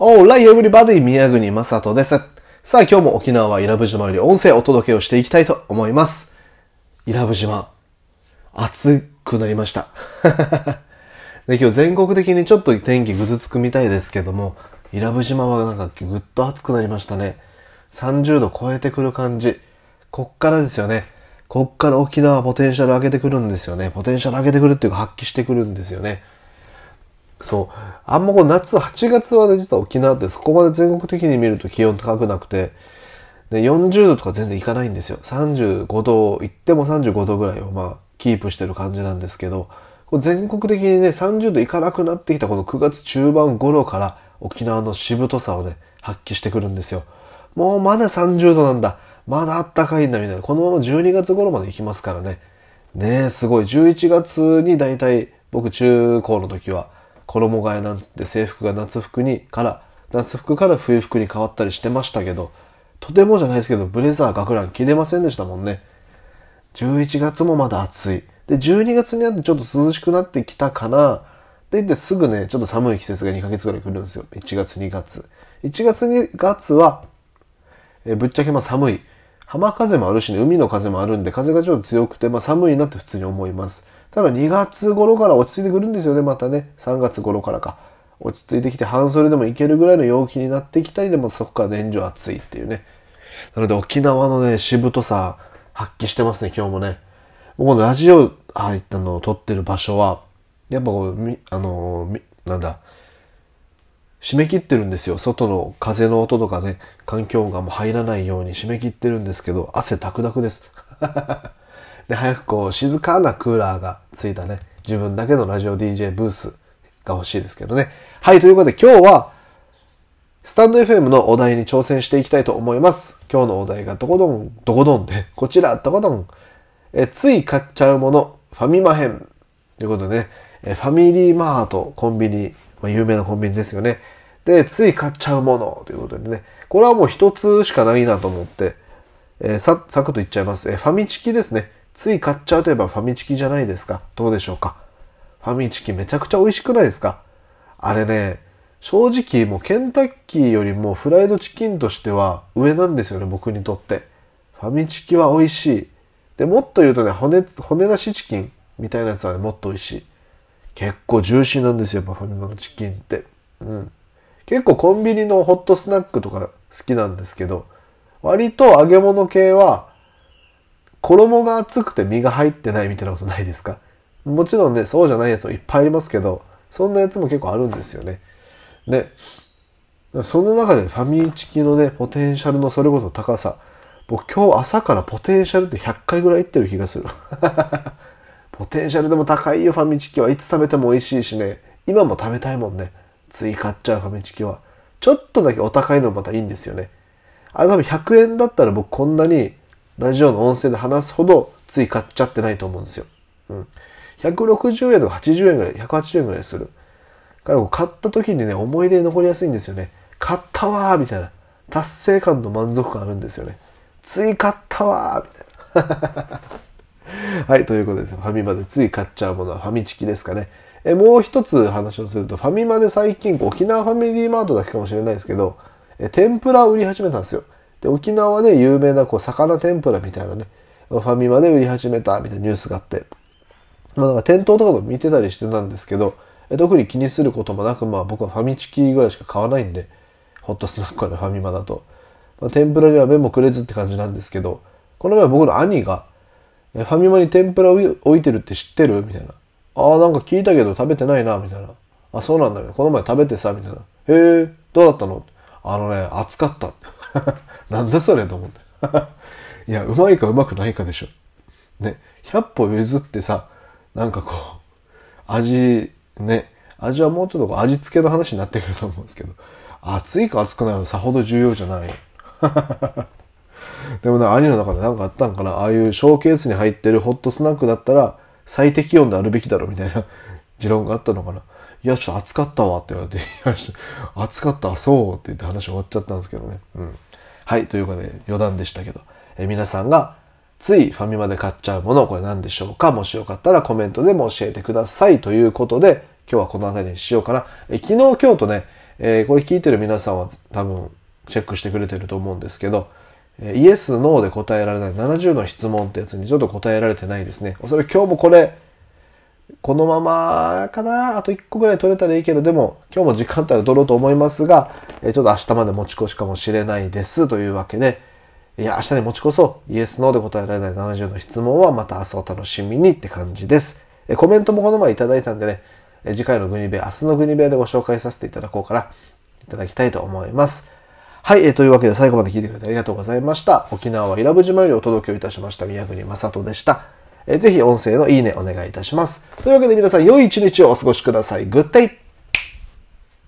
オーライエブリバディ宮国正人です。さあ今日も沖縄は伊良部島より音声をお届けをしていきたいと思います。伊良部島、暑くなりました。で今日全国的にちょっと天気ぐずつくみたいですけども、伊良部島はなんかぐっと暑くなりましたね。30度超えてくる感じ。こっからですよね。こっから沖縄ポテンシャル上げてくるんですよね。ポテンシャル上げてくるっていうか発揮してくるんですよね。そう。あんまこう夏、8月はね、実は沖縄ってそこまで全国的に見ると気温高くなくて、で40度とか全然いかないんですよ。35度、いっても35度ぐらいをまあ、キープしてる感じなんですけど、全国的にね、30度いかなくなってきたこの9月中盤頃から沖縄のしぶとさをね、発揮してくるんですよ。もうまだ30度なんだ。まだあったかいんだみたいな。このまま12月頃まで行きますからね。ねえ、すごい。11月に大体僕中高の時は衣替えなんつって制服が夏服にから、夏服から冬服に変わったりしてましたけど、とてもじゃないですけど、ブレザー、学ラン着れませんでしたもんね。11月もまだ暑い。で、12月になってちょっと涼しくなってきたかな。で、言ってすぐね、ちょっと寒い季節が2ヶ月ぐらい来るんですよ。1月、2月。1月、2月は、えぶっちゃけまあ寒い。浜風もあるしね、海の風もあるんで、風がちょっと強くて、まあ寒いなって普通に思います。ただ2月頃から落ち着いてくるんですよね、またね。3月頃からか。落ち着いてきて半袖でもいけるぐらいの陽気になってきたりでもそこから年中暑いっていうね。なので沖縄のね、しぶとさ発揮してますね、今日もね。このラジオ入ったのを撮ってる場所は、やっぱこう、みあのみなんだ、締め切ってるんですよ。外の風の音とかね、環境がもう入らないように締め切ってるんですけど、汗ダクダクです。で、早くこう、静かなクーラーがついたね、自分だけのラジオ DJ ブースが欲しいですけどね。はい、ということで今日は、スタンド FM のお題に挑戦していきたいと思います。今日のお題がどこどん、どこどんで、こちら、どこどん。え、つい買っちゃうもの、ファミマ編。ということでね、えファミリーマート、コンビニ、まあ、有名なコンビニですよね。で、つい買っちゃうものということでね、これはもう一つしかないなと思って、えーさ、サクッと言っちゃいます。えファミチキですね。つい買っちゃうといえばファミチキじゃないですか。どうでしょうか。ファミチキめちゃくちゃ美味しくないですかあれね、正直もうケンタッキーよりもフライドチキンとしては上なんですよね、僕にとって。ファミチキは美味しい。で、もっと言うとね、骨、骨なしチキンみたいなやつはね、もっと美味しい。結構ジューシーなんですよ、やっぱファミマのチキンって。うん。結構コンビニのホットスナックとか好きなんですけど、割と揚げ物系は、衣が厚くて身が入ってないみたいなことないですか？もちろんね、そうじゃないやつもいっぱいありますけど、そんなやつも結構あるんですよね。で、その中でファミチキのね、ポテンシャルのそれこそ高さ。僕今日朝からポテンシャルって100回ぐらい言ってる気がする。ポテンシャルでも高いよ、ファミチキはいつ食べても美味しいしね。今も食べたいもんね。つい買っちゃうファミチキは。ちょっとだけお高いのもまたいいんですよね。あれ多分100円だったら僕こんなにラジオの音声で話すほどつい買っちゃってないと思うんですよ。うん。160円とか80円ぐらい、180円ぐらいする。から買った時にね、思い出に残りやすいんですよね。買ったわーみたいな。達成感と満足感あるんですよね。つい買ったわーみたいな。はい、ということです。ファミマでつい買っちゃうものはファミチキですかね。えもう一つ話をすると、ファミマで最近、沖縄ファミリーマートだけかもしれないですけど、え天ぷらを売り始めたんですよ。で、沖縄で有名なこう魚天ぷらみたいなね、ファミマで売り始めたみたいなニュースがあって、まあ、なんか店頭とかも見てたりしてたんですけど、特に気にすることもなく、まあ僕はファミチキぐらいしか買わないんで、ホットスナックはね、ファミマだと。まあ、天ぷらには目もくれずって感じなんですけど、この前僕の兄が、ファミマに天ぷら置いてるって知ってるみたいな。ああ、なんか聞いたけど食べてないな、みたいな。あ、そうなんだね。この前食べてさ、みたいな。へえ、どうだったの？あのね、熱かった。なんだそれと思って。いや、うまいかうまくないかでしょ。ね、100歩譲ってさ、なんかこう、味、ね、味はもうちょっと味付けの話になってくると思うんですけど、熱いか熱くないはさほど重要じゃない。でもね、兄の中で何かあったんかなああいうショーケースに入ってるホットスナックだったら最適温であるべきだろみたいな 持論があったのかないや、ちょっと暑かったわって言われて、いや、ちょっと暑かった、そうって言って話終わっちゃったんですけどね。うん。はい、ということで余談でしたけど、え皆さんがついファミマで買っちゃうもの、これ何でしょうか？もしよかったらコメントでも教えてください。ということで、今日はこの辺りにしようかな。え昨日、今日とね、えー、これ聞いてる皆さんは多分チェックしてくれてると思うんですけど、えイエス、ノーで答えられない70の質問ってやつにちょっと答えられてないですね。おそれ今日もこれ、このままかな？あと1個ぐらい取れたらいいけど、でも今日も時間帯は取ろうと思いますが、ちょっと明日まで持ち越しかもしれないですというわけで、いや、明日に持ち越そう。イエス、ノーで答えられない70の質問はまた明日お楽しみにって感じです。コメントもこの前いただいたんでね、次回のグニベ、明日のグニベでご紹介させていただこうかな、いただきたいと思います。はい、え、というわけで最後まで聞いてくれてありがとうございました。沖縄は伊良部島よりお届けをいたしました宮国正人でした。えー、ぜひ音声のいいねお願いいたします。というわけで皆さん良い一日をお過ごしください。グッデイ